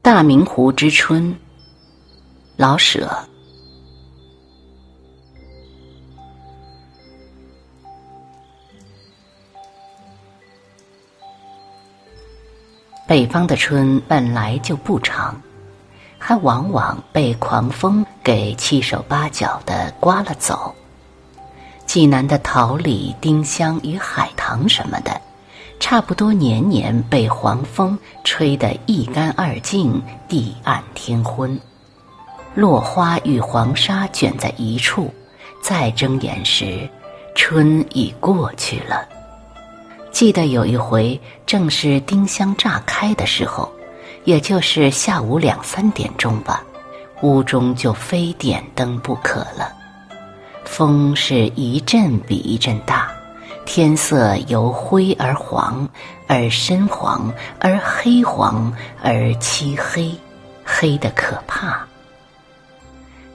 大明湖之春，老舍。北方的春本来就不长，还往往被狂风给七手八脚的刮了走。济南的桃李、丁香与海棠什么的，差不多年年被黄风吹得一干二净、地暗天昏。落花与黄沙卷在一处，再睁眼时，春已过去了。记得有一回，正是丁香乍开的时候，也就是下午两三点钟吧，屋中就非点灯不可了。风是一阵比一阵大，天色由灰而黄，而深黄，而黑黄，而漆黑，黑得可怕。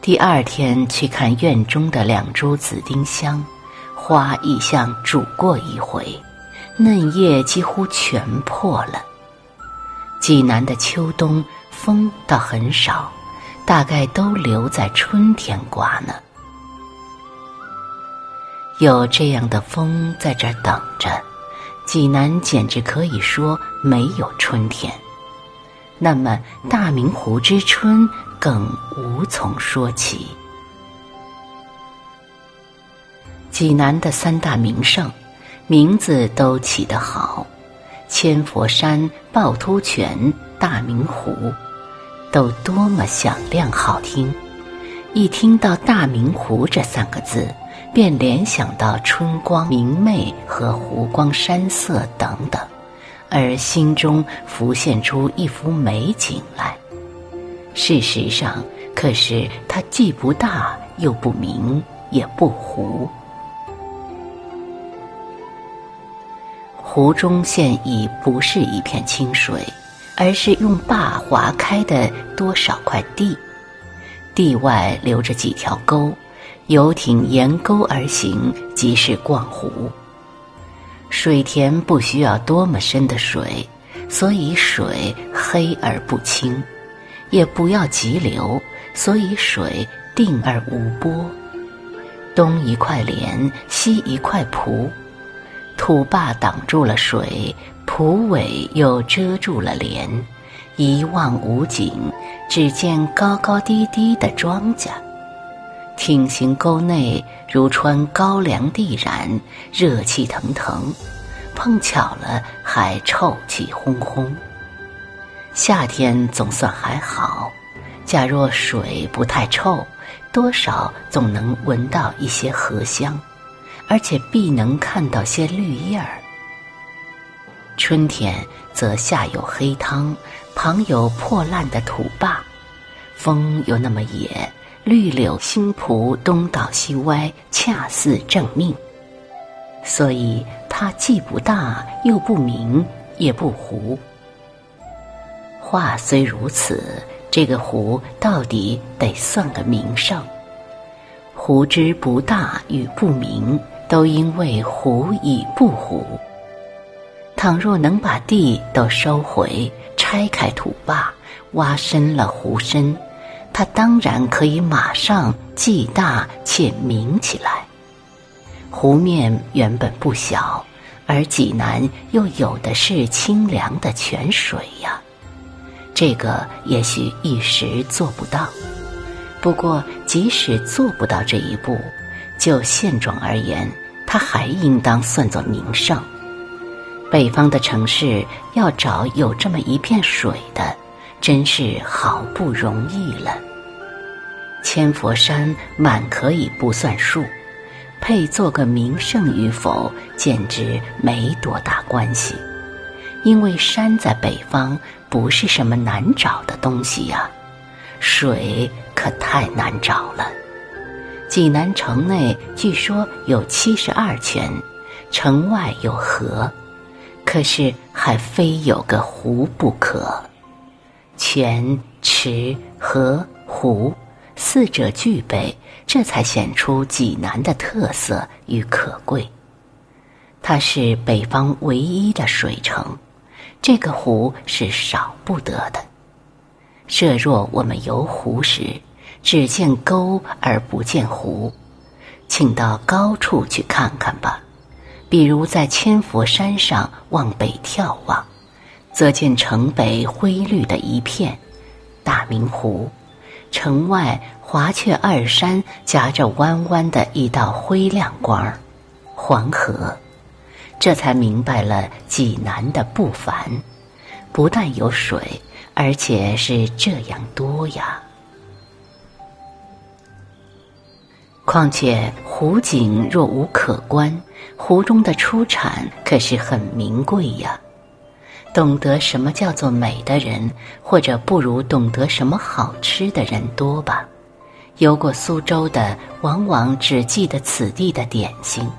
第二天去看院中的两株紫丁香，花已像煮过一回，嫩叶几乎全破了。济南的秋冬风倒很少，大概都留在春天刮呢。有这样的风在这儿等着，济南简直可以说没有春天。那么大明湖之春更无从说起。济南的三大名胜，名字都起得好，千佛山、趵突泉、大明湖，都多么响亮好听！一听到大明湖这三个字。便联想到春光明媚和湖光山色等等，而心中浮现出一幅美景来。事实上，可是它既不大又不明也不湖，湖中现已不是一片清水，而是用坝划开的多少块地，地外留着几条沟。游艇沿沟而行，即是逛湖。水田不需要多么深的水，所以水黑而不清；也不要急流，所以水定而无波。东一块莲，西一块蒲，土坝挡住了水，蒲苇又遮住了莲，一望无景，只见高高低低的庄稼。挺行沟内如穿高粱地然，热气腾腾，碰巧了还臭气烘烘。夏天总算还好，假若水不太臭，多少总能闻到一些荷香，而且必能看到些绿叶儿。春天则下有黑汤，旁有破烂的土坝，风又那么野。绿柳新蒲东倒西歪，恰似正命。所以它既不大，又不明，也不糊。话虽如此，这个湖到底得算个名胜。湖之不大与不明，都因为湖已不湖。倘若能把地都收回，拆开土坝，挖深了湖身。它当然可以马上既大且明起来。湖面原本不小，而济南又有的是清凉的泉水呀。这个也许一时做不到，不过即使做不到这一步，就现状而言，它还应当算作名胜。北方的城市要找有这么一片水的。真是好不容易了。千佛山满可以不算数，配做个名胜与否，简直没多大关系。因为山在北方不是什么难找的东西呀，水可太难找了。济南城内据说有七十二泉，城外有河，可是还非有个湖不可。泉、池、河、湖，四者具备，这才显出济南的特色与可贵。它是北方唯一的水城，这个湖是少不得的。设若我们游湖时，只见沟而不见湖，请到高处去看看吧。比如在千佛山上往北眺望，则见城北灰绿的一片，大明湖；城外华雀二山夹着弯弯的一道灰亮光儿，黄河。这才明白了济南的不凡，不但有水，而且是这样多呀。况且湖景若无可观，湖中的出产可是很名贵呀。懂得什么叫做美的人，或者不如懂得什么好吃的人多吧。游过苏州的，往往只记得此地的点心。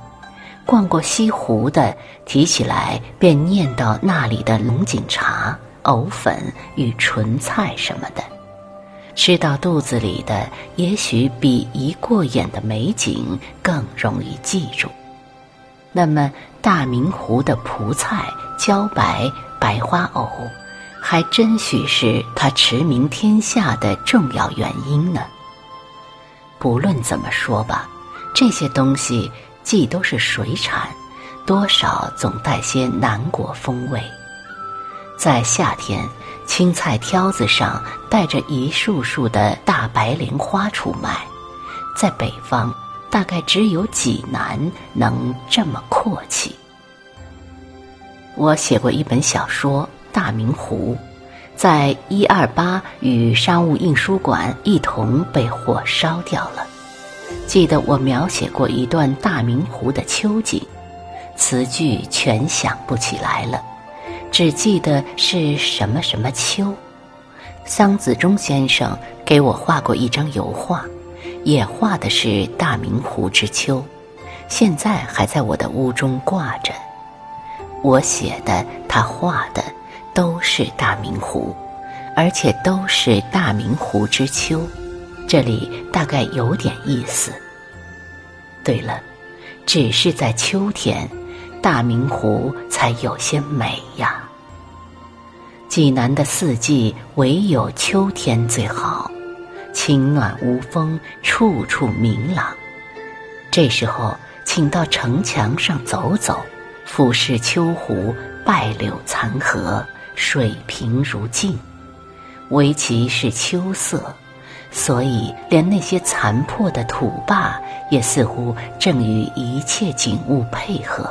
逛过西湖的，提起来便念到那里的龙井茶、藕粉与纯菜什么的，吃到肚子里的，也许比一过眼的美景更容易记住。那么大明湖的蒲菜、茭白、白花藕，还真许是他驰名天下的重要原因呢。不论怎么说吧，这些东西。既都是水产，多少总带些南国风味。在夏天，青菜挑子上带着一束束的大白莲花出卖，在北方大概只有济南能这么阔气。我写过一本小说《大明湖》，在一二八与商务印书馆一同被火烧掉了。记得我描写过一段大明湖的秋景，词句全想不起来了，只记得是什么什么秋。桑子忠先生给我画过一张油画，也画的是大明湖之秋，现在还在我的屋中挂着。我写的，他画的，都是大明湖，而且都是大明湖之秋。这里大概有点意思。对了，只是在秋天，大明湖才有些美呀。济南的四季唯有秋天最好，晴暖无风，处处明朗。这时候，请到城墙上走走，俯视秋湖，败柳残荷，水平如镜，唯其是秋色。所以，连那些残破的土坝也似乎正与一切景物配合。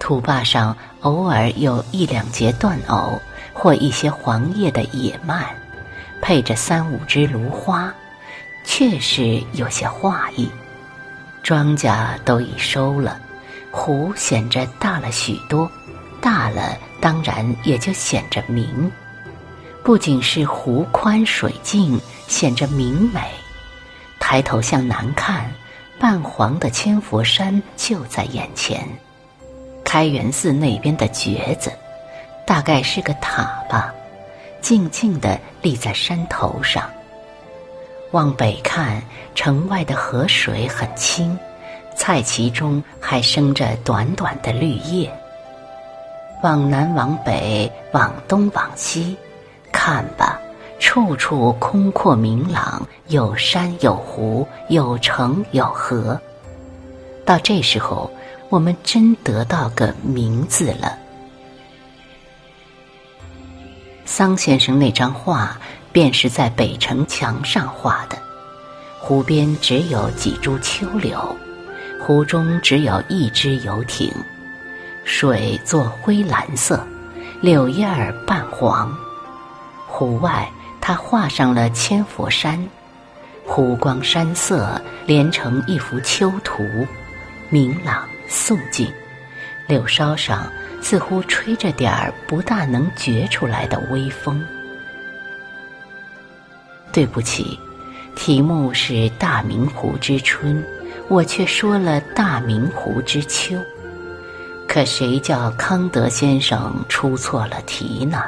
土坝上偶尔有一两节断藕，或一些黄叶的野蔓，配着三五枝芦花，确实有些画意。庄稼都已收了，湖显着大了许多，大了当然也就显着明。不仅是湖宽水静，显着明美；抬头向南看，半黄的千佛山就在眼前。开元寺那边的橛子，大概是个塔吧，静静地立在山头上。往北看，城外的河水很清，菜畦中还生着短短的绿叶。往南往北，往东往西。看吧，处处空阔明朗，有山有湖，有城有河。到这时候，我们真得到个名字了。桑先生那张画，便是在北城墙上画的。湖边只有几株秋柳，湖中只有一只游艇，水作灰蓝色，柳叶儿半黄。湖外，他画上了千佛山，湖光山色连成一幅秋图，明朗肃静。柳梢上似乎吹着点儿不大能觉出来的微风。对不起，题目是大明湖之春，我却说了大明湖之秋。可谁叫康德先生出错了题呢？